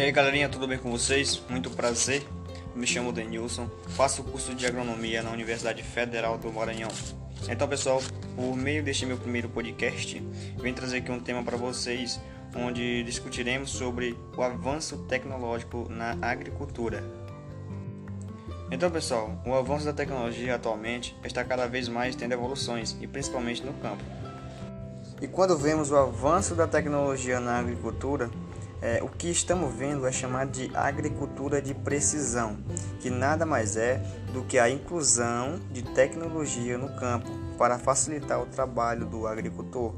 E aí galerinha, tudo bem com vocês? Muito prazer, me chamo Denilson, faço o curso de agronomia na Universidade Federal do Maranhão. Então pessoal, por meio deste meu primeiro podcast, venho trazer aqui um tema para vocês, onde discutiremos sobre o avanço tecnológico na agricultura. Então pessoal, o avanço da tecnologia atualmente está cada vez mais tendo evoluções, e principalmente no campo. E quando vemos o avanço da tecnologia na agricultura, é, o que estamos vendo é chamado de agricultura de precisão, que nada mais é do que a inclusão de tecnologia no campo para facilitar o trabalho do agricultor.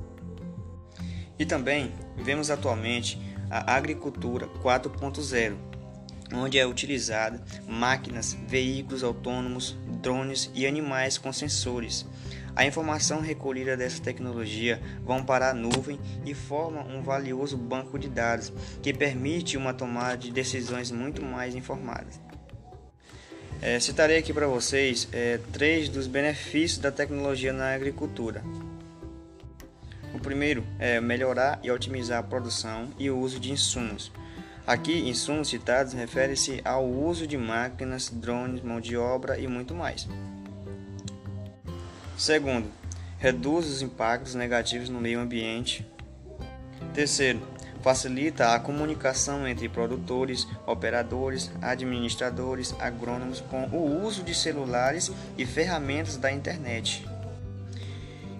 E também vemos atualmente a agricultura 4.0, onde é utilizada máquinas, veículos autônomos, drones e animais com sensores a informação recolhida dessa tecnologia vão para a nuvem e formam um valioso banco de dados que permite uma tomada de decisões muito mais informadas. É, citarei aqui para vocês é, três dos benefícios da tecnologia na agricultura. O primeiro é melhorar e otimizar a produção e o uso de insumos. Aqui, insumos citados refere-se ao uso de máquinas, drones, mão de obra e muito mais. Segundo, reduz os impactos negativos no meio ambiente. Terceiro, facilita a comunicação entre produtores, operadores, administradores, agrônomos com o uso de celulares e ferramentas da internet.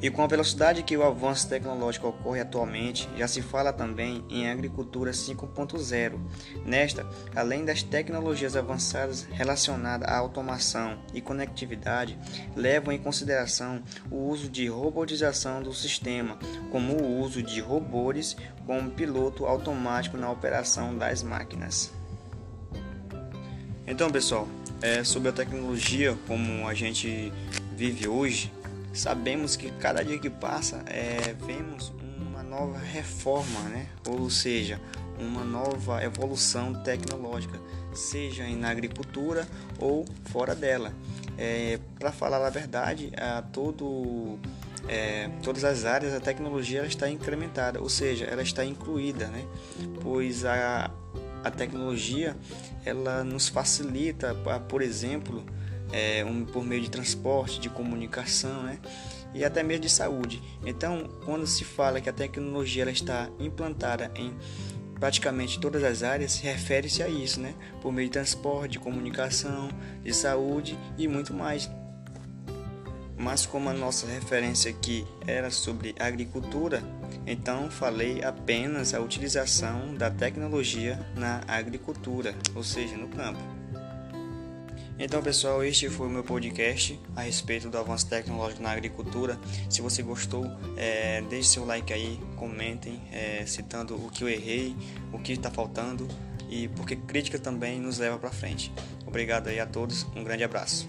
E com a velocidade que o avanço tecnológico ocorre atualmente, já se fala também em agricultura 5.0. Nesta, além das tecnologias avançadas relacionadas à automação e conectividade, levam em consideração o uso de robotização do sistema, como o uso de robôs como piloto automático na operação das máquinas. Então, pessoal, é sobre a tecnologia como a gente vive hoje, sabemos que cada dia que passa é, vemos uma nova reforma, né? ou seja, uma nova evolução tecnológica, seja na agricultura ou fora dela. É, Para falar a verdade, a todo, é, todas as áreas a tecnologia está incrementada, ou seja, ela está incluída, né? pois a, a tecnologia ela nos facilita, por exemplo, é, um, por meio de transporte, de comunicação, né? e até mesmo de saúde. Então, quando se fala que a tecnologia ela está implantada em praticamente todas as áreas, refere-se a isso, né? por meio de transporte, de comunicação, de saúde e muito mais. Mas como a nossa referência aqui era sobre agricultura, então falei apenas a utilização da tecnologia na agricultura, ou seja, no campo. Então, pessoal, este foi o meu podcast a respeito do avanço tecnológico na agricultura. Se você gostou, é, deixe seu like aí, comentem, é, citando o que eu errei, o que está faltando e porque crítica também nos leva para frente. Obrigado aí a todos, um grande abraço.